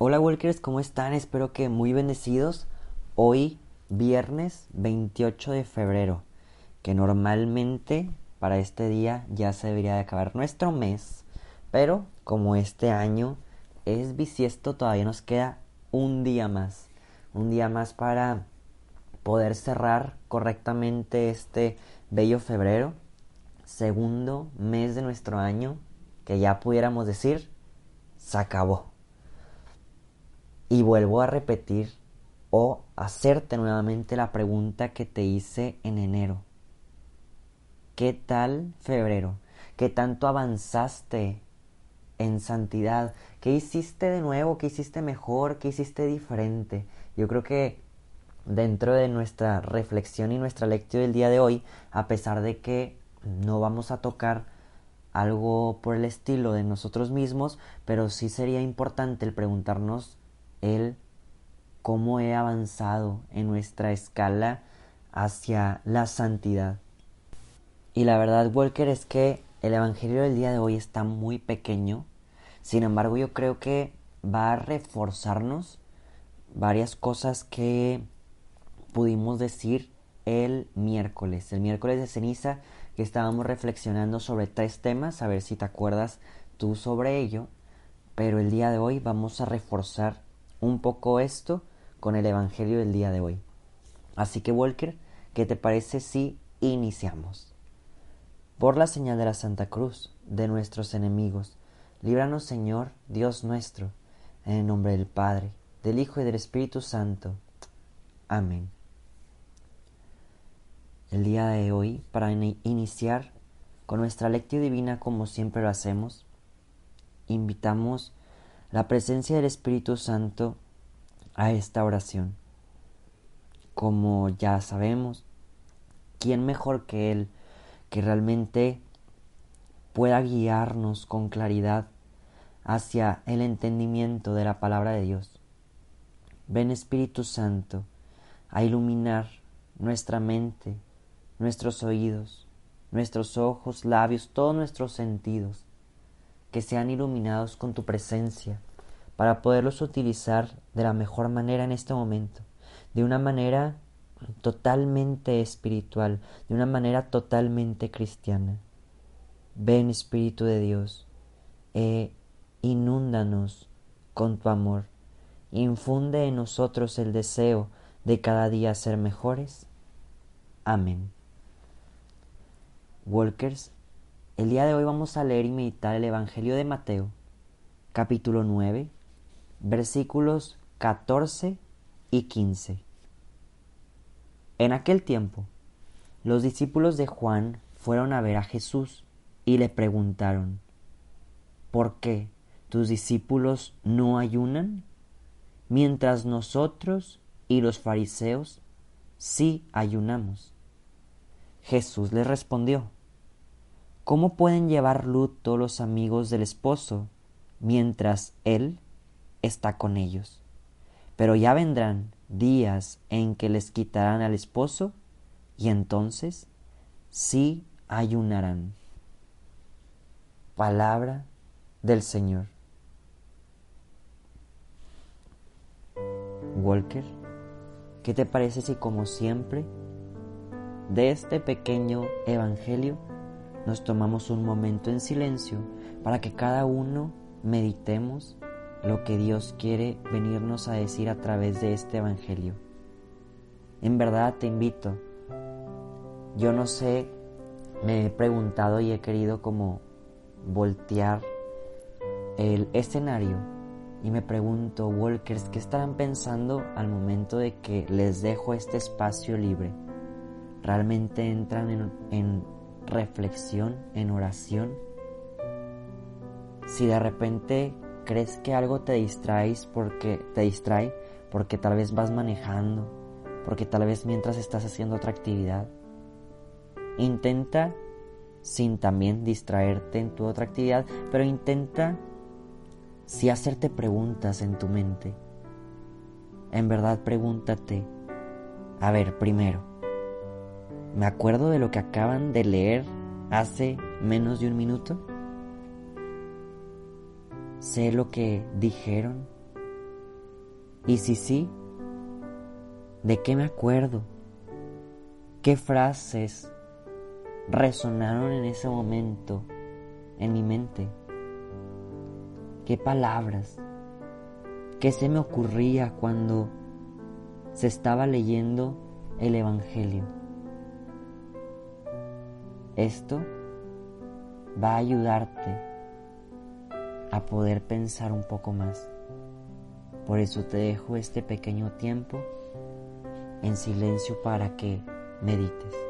Hola Walkers, ¿cómo están? Espero que muy bendecidos. Hoy, viernes 28 de febrero, que normalmente para este día ya se debería de acabar nuestro mes, pero como este año es bisiesto, todavía nos queda un día más. Un día más para poder cerrar correctamente este bello febrero, segundo mes de nuestro año, que ya pudiéramos decir, se acabó. Y vuelvo a repetir o hacerte nuevamente la pregunta que te hice en enero. ¿Qué tal febrero? ¿Qué tanto avanzaste en santidad? ¿Qué hiciste de nuevo? ¿Qué hiciste mejor? ¿Qué hiciste diferente? Yo creo que dentro de nuestra reflexión y nuestra lectura del día de hoy, a pesar de que no vamos a tocar algo por el estilo de nosotros mismos, pero sí sería importante el preguntarnos el cómo he avanzado en nuestra escala hacia la santidad. Y la verdad, Walker, es que el Evangelio del día de hoy está muy pequeño, sin embargo yo creo que va a reforzarnos varias cosas que pudimos decir el miércoles, el miércoles de ceniza, que estábamos reflexionando sobre tres temas, a ver si te acuerdas tú sobre ello, pero el día de hoy vamos a reforzar un poco esto con el Evangelio del día de hoy. Así que Walker, ¿qué te parece si iniciamos? Por la señal de la Santa Cruz, de nuestros enemigos, líbranos Señor, Dios nuestro, en el nombre del Padre, del Hijo y del Espíritu Santo. Amén. El día de hoy, para iniciar con nuestra lectura divina como siempre lo hacemos, invitamos la presencia del Espíritu Santo a esta oración. Como ya sabemos, ¿quién mejor que Él que realmente pueda guiarnos con claridad hacia el entendimiento de la palabra de Dios? Ven Espíritu Santo a iluminar nuestra mente, nuestros oídos, nuestros ojos, labios, todos nuestros sentidos que sean iluminados con tu presencia, para poderlos utilizar de la mejor manera en este momento, de una manera totalmente espiritual, de una manera totalmente cristiana. Ven Espíritu de Dios, e inúndanos con tu amor, infunde en nosotros el deseo de cada día ser mejores. Amén. Walkers el día de hoy vamos a leer y meditar el Evangelio de Mateo, capítulo 9, versículos 14 y 15. En aquel tiempo, los discípulos de Juan fueron a ver a Jesús y le preguntaron, ¿por qué tus discípulos no ayunan? Mientras nosotros y los fariseos sí ayunamos. Jesús les respondió, ¿Cómo pueden llevar luto los amigos del esposo mientras él está con ellos? Pero ya vendrán días en que les quitarán al esposo y entonces sí ayunarán. Palabra del Señor. Walker, ¿qué te parece si como siempre de este pequeño evangelio nos tomamos un momento en silencio para que cada uno meditemos lo que Dios quiere venirnos a decir a través de este Evangelio. En verdad te invito. Yo no sé, me he preguntado y he querido como voltear el escenario y me pregunto, Walkers, ¿qué estarán pensando al momento de que les dejo este espacio libre? ¿Realmente entran en, en reflexión, en oración. Si de repente crees que algo te distraes porque te distrae porque tal vez vas manejando, porque tal vez mientras estás haciendo otra actividad, intenta sin también distraerte en tu otra actividad, pero intenta si hacerte preguntas en tu mente. En verdad pregúntate, a ver, primero, ¿Me acuerdo de lo que acaban de leer hace menos de un minuto? ¿Sé lo que dijeron? Y si sí, ¿de qué me acuerdo? ¿Qué frases resonaron en ese momento en mi mente? ¿Qué palabras? ¿Qué se me ocurría cuando se estaba leyendo el Evangelio? Esto va a ayudarte a poder pensar un poco más. Por eso te dejo este pequeño tiempo en silencio para que medites.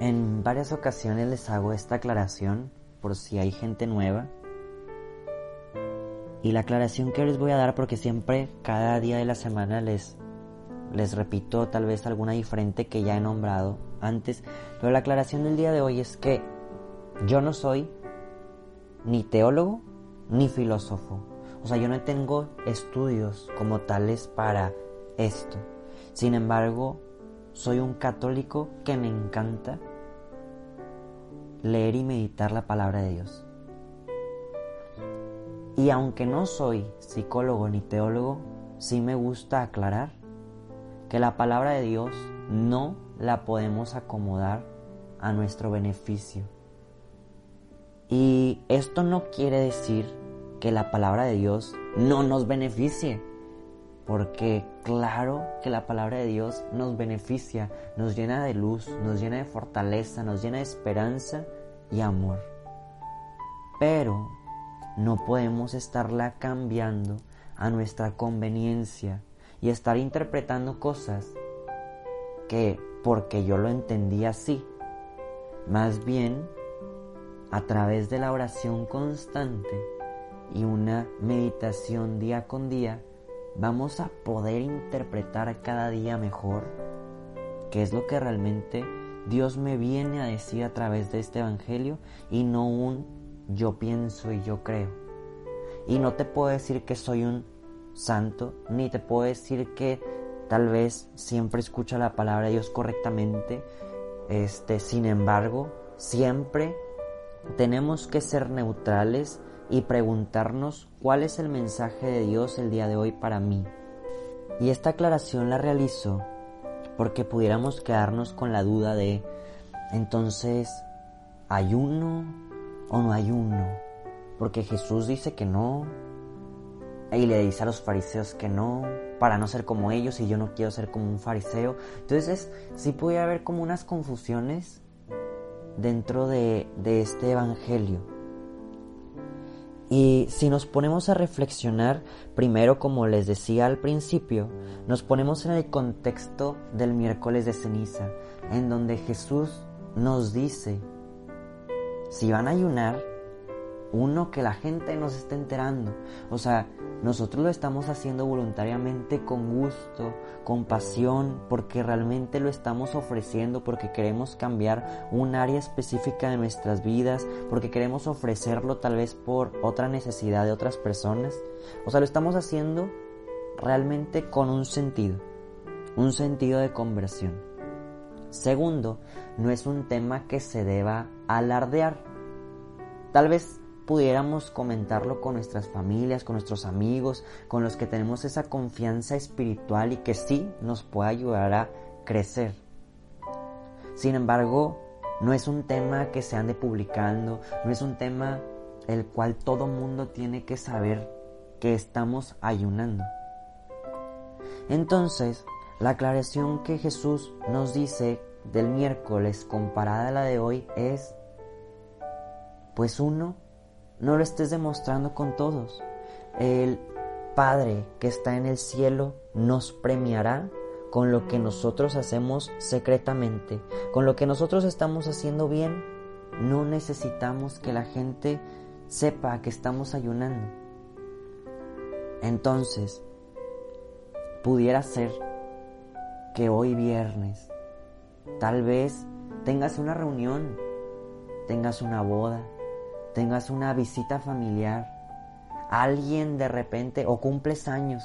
En varias ocasiones les hago esta aclaración por si hay gente nueva. Y la aclaración que les voy a dar porque siempre cada día de la semana les les repito tal vez alguna diferente que ya he nombrado antes, pero la aclaración del día de hoy es que yo no soy ni teólogo ni filósofo. O sea, yo no tengo estudios como tales para esto. Sin embargo, soy un católico que me encanta leer y meditar la palabra de Dios. Y aunque no soy psicólogo ni teólogo, sí me gusta aclarar que la palabra de Dios no la podemos acomodar a nuestro beneficio. Y esto no quiere decir que la palabra de Dios no nos beneficie porque claro que la palabra de Dios nos beneficia, nos llena de luz, nos llena de fortaleza, nos llena de esperanza y amor. Pero no podemos estarla cambiando a nuestra conveniencia y estar interpretando cosas que porque yo lo entendí así. Más bien, a través de la oración constante y una meditación día con día, vamos a poder interpretar cada día mejor qué es lo que realmente Dios me viene a decir a través de este Evangelio y no un yo pienso y yo creo. Y no te puedo decir que soy un santo, ni te puedo decir que tal vez siempre escucha la palabra de Dios correctamente. Este, sin embargo, siempre tenemos que ser neutrales y preguntarnos cuál es el mensaje de Dios el día de hoy para mí. Y esta aclaración la realizo porque pudiéramos quedarnos con la duda de, entonces, ¿hay uno o no hay uno? Porque Jesús dice que no, y le dice a los fariseos que no, para no ser como ellos, y yo no quiero ser como un fariseo. Entonces, sí puede haber como unas confusiones dentro de, de este evangelio. Y si nos ponemos a reflexionar, primero como les decía al principio, nos ponemos en el contexto del miércoles de ceniza, en donde Jesús nos dice, si van a ayunar, uno que la gente nos esté enterando. O sea, nosotros lo estamos haciendo voluntariamente con gusto, con pasión, porque realmente lo estamos ofreciendo, porque queremos cambiar un área específica de nuestras vidas, porque queremos ofrecerlo tal vez por otra necesidad de otras personas. O sea, lo estamos haciendo realmente con un sentido, un sentido de conversión. Segundo, no es un tema que se deba alardear. Tal vez pudiéramos comentarlo con nuestras familias, con nuestros amigos, con los que tenemos esa confianza espiritual y que sí nos puede ayudar a crecer. Sin embargo, no es un tema que se ande publicando, no es un tema el cual todo mundo tiene que saber que estamos ayunando. Entonces, la aclaración que Jesús nos dice del miércoles comparada a la de hoy es, pues uno, no lo estés demostrando con todos. El Padre que está en el cielo nos premiará con lo que nosotros hacemos secretamente, con lo que nosotros estamos haciendo bien. No necesitamos que la gente sepa que estamos ayunando. Entonces, pudiera ser que hoy viernes tal vez tengas una reunión, tengas una boda, tengas una visita familiar, alguien de repente o cumples años.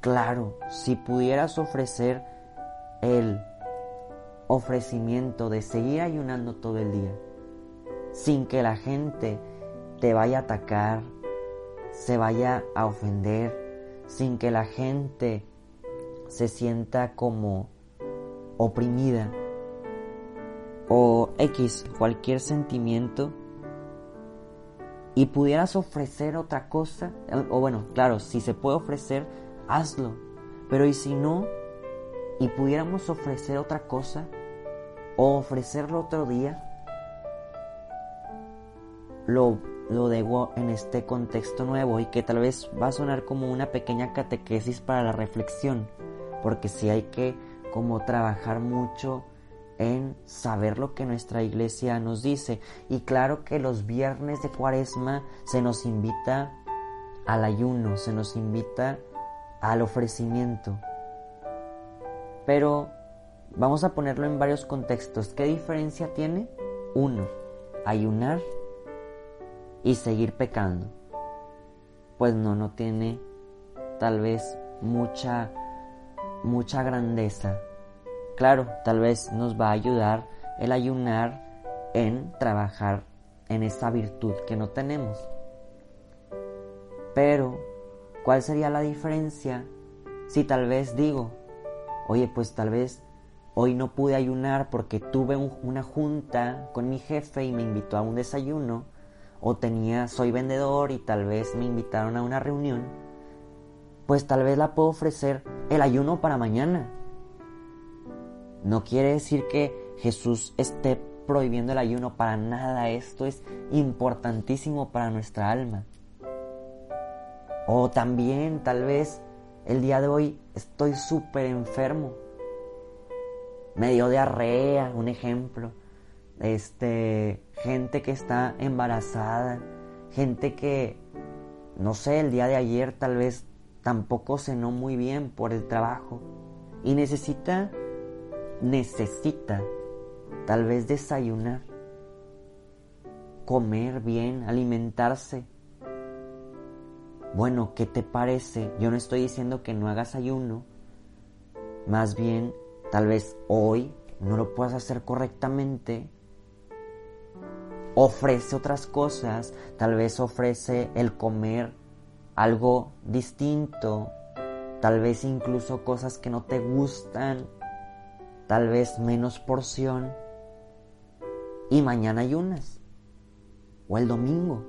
Claro, si pudieras ofrecer el ofrecimiento de seguir ayunando todo el día, sin que la gente te vaya a atacar, se vaya a ofender, sin que la gente se sienta como oprimida o X, cualquier sentimiento, y pudieras ofrecer otra cosa, o bueno, claro, si se puede ofrecer, hazlo, pero y si no, y pudiéramos ofrecer otra cosa, o ofrecerlo otro día, lo, lo debo en este contexto nuevo y que tal vez va a sonar como una pequeña catequesis para la reflexión, porque si hay que como trabajar mucho en saber lo que nuestra iglesia nos dice. Y claro que los viernes de cuaresma se nos invita al ayuno, se nos invita al ofrecimiento. Pero vamos a ponerlo en varios contextos. ¿Qué diferencia tiene? Uno, ayunar y seguir pecando. Pues no, no tiene tal vez mucha, mucha grandeza Claro, tal vez nos va a ayudar el ayunar en trabajar en esa virtud que no tenemos. Pero, ¿cuál sería la diferencia si tal vez digo, oye, pues tal vez hoy no pude ayunar porque tuve una junta con mi jefe y me invitó a un desayuno, o tenía, soy vendedor y tal vez me invitaron a una reunión, pues tal vez la puedo ofrecer el ayuno para mañana no quiere decir que Jesús esté prohibiendo el ayuno para nada. Esto es importantísimo para nuestra alma. O también tal vez el día de hoy estoy súper enfermo. Me dio diarrea, un ejemplo. Este, gente que está embarazada, gente que, no sé, el día de ayer tal vez tampoco cenó muy bien por el trabajo y necesita necesita tal vez desayunar, comer bien, alimentarse. Bueno, ¿qué te parece? Yo no estoy diciendo que no hagas ayuno, más bien tal vez hoy no lo puedas hacer correctamente. Ofrece otras cosas, tal vez ofrece el comer algo distinto, tal vez incluso cosas que no te gustan tal vez menos porción y mañana ayunas o el domingo.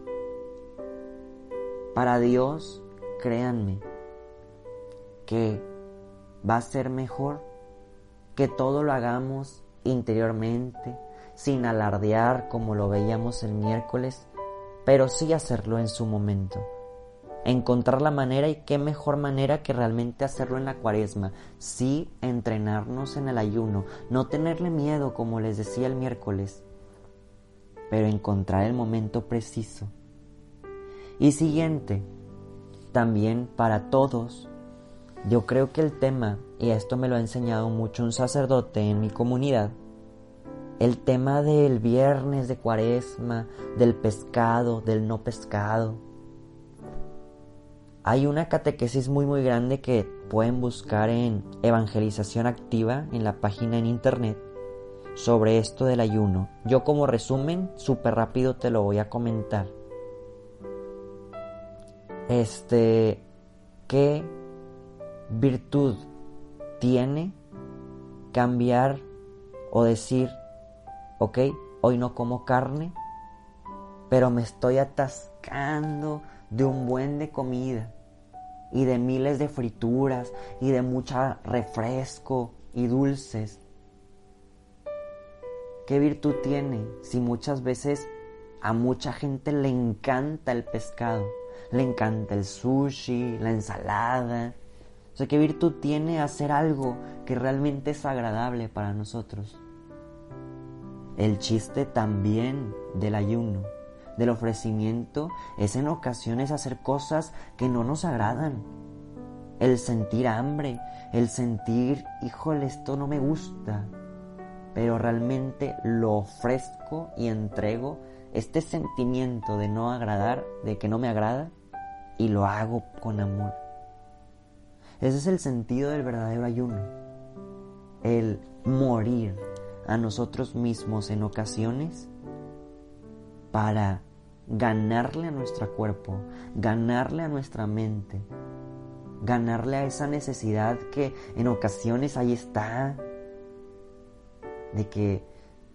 Para Dios, créanme, que va a ser mejor que todo lo hagamos interiormente, sin alardear como lo veíamos el miércoles, pero sí hacerlo en su momento encontrar la manera y qué mejor manera que realmente hacerlo en la cuaresma. Sí, entrenarnos en el ayuno, no tenerle miedo como les decía el miércoles, pero encontrar el momento preciso. Y siguiente, también para todos, yo creo que el tema, y esto me lo ha enseñado mucho un sacerdote en mi comunidad, el tema del viernes de cuaresma, del pescado, del no pescado, hay una catequesis muy muy grande que pueden buscar en Evangelización Activa en la página en internet sobre esto del ayuno. Yo como resumen, súper rápido te lo voy a comentar. Este, ¿qué virtud tiene cambiar o decir, ok, hoy no como carne, pero me estoy atascando de un buen de comida y de miles de frituras y de mucha refresco y dulces. ¿Qué virtud tiene si muchas veces a mucha gente le encanta el pescado? Le encanta el sushi, la ensalada. O sea, ¿qué virtud tiene hacer algo que realmente es agradable para nosotros? El chiste también del ayuno del ofrecimiento es en ocasiones hacer cosas que no nos agradan. El sentir hambre, el sentir, híjole, esto no me gusta, pero realmente lo ofrezco y entrego este sentimiento de no agradar, de que no me agrada, y lo hago con amor. Ese es el sentido del verdadero ayuno, el morir a nosotros mismos en ocasiones para ganarle a nuestro cuerpo, ganarle a nuestra mente, ganarle a esa necesidad que en ocasiones ahí está, de que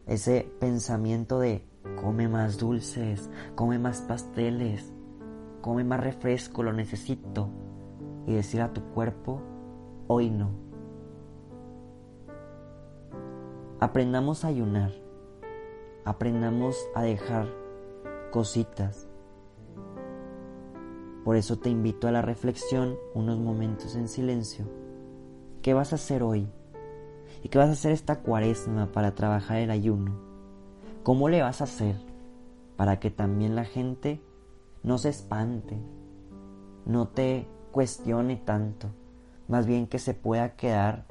ese pensamiento de come más dulces, come más pasteles, come más refresco, lo necesito, y decir a tu cuerpo, hoy no. Aprendamos a ayunar, aprendamos a dejar cositas. Por eso te invito a la reflexión, unos momentos en silencio. ¿Qué vas a hacer hoy? ¿Y qué vas a hacer esta cuaresma para trabajar el ayuno? ¿Cómo le vas a hacer para que también la gente no se espante, no te cuestione tanto, más bien que se pueda quedar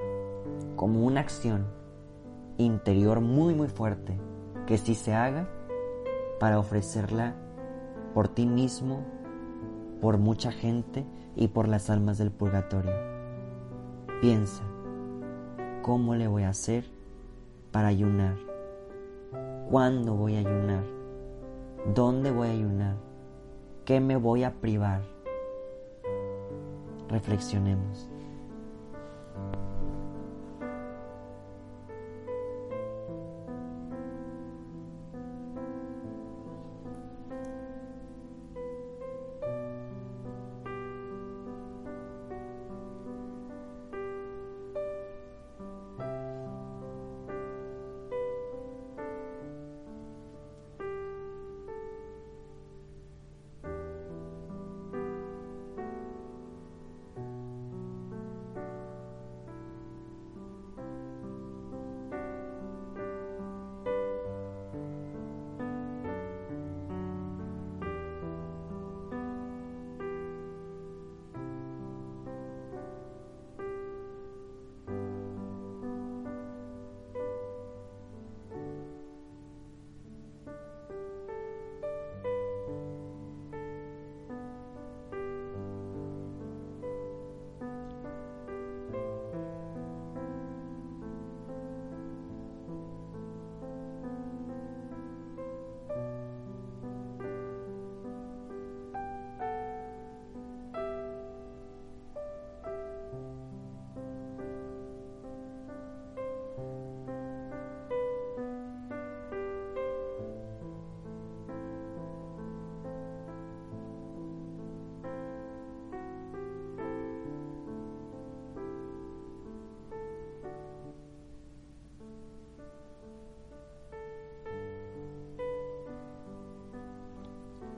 como una acción interior muy muy fuerte, que si se haga para ofrecerla por ti mismo, por mucha gente y por las almas del purgatorio. Piensa, ¿cómo le voy a hacer para ayunar? ¿Cuándo voy a ayunar? ¿Dónde voy a ayunar? ¿Qué me voy a privar? Reflexionemos.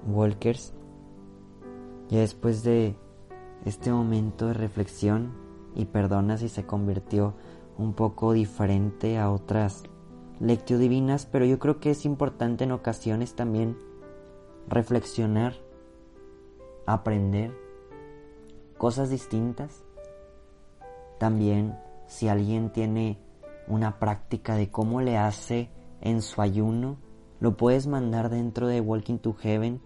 Walkers, ya después de este momento de reflexión, y perdona si se convirtió un poco diferente a otras lecturas divinas, pero yo creo que es importante en ocasiones también reflexionar, aprender cosas distintas. También si alguien tiene una práctica de cómo le hace en su ayuno, lo puedes mandar dentro de Walking to Heaven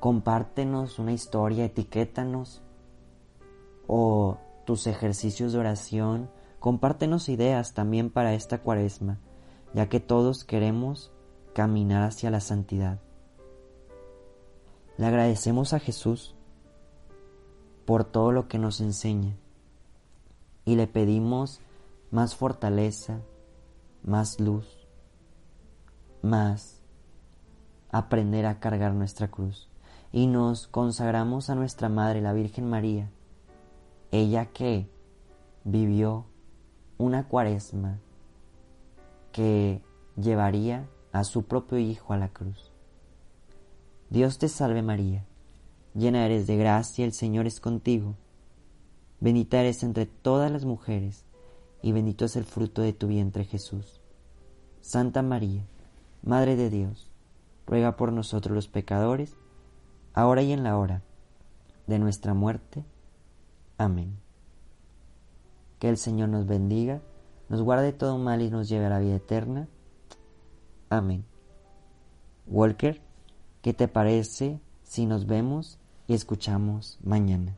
compártenos una historia, etiquétanos o tus ejercicios de oración, compártenos ideas también para esta cuaresma, ya que todos queremos caminar hacia la santidad. Le agradecemos a Jesús por todo lo que nos enseña y le pedimos más fortaleza, más luz, más aprender a cargar nuestra cruz y nos consagramos a nuestra Madre, la Virgen María, ella que vivió una cuaresma que llevaría a su propio Hijo a la cruz. Dios te salve María, llena eres de gracia, el Señor es contigo, bendita eres entre todas las mujeres, y bendito es el fruto de tu vientre Jesús. Santa María, Madre de Dios, ruega por nosotros los pecadores, ahora y en la hora de nuestra muerte. Amén. Que el Señor nos bendiga, nos guarde todo mal y nos lleve a la vida eterna. Amén. Walker, ¿qué te parece si nos vemos y escuchamos mañana?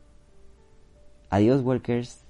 Adiós, Walkers.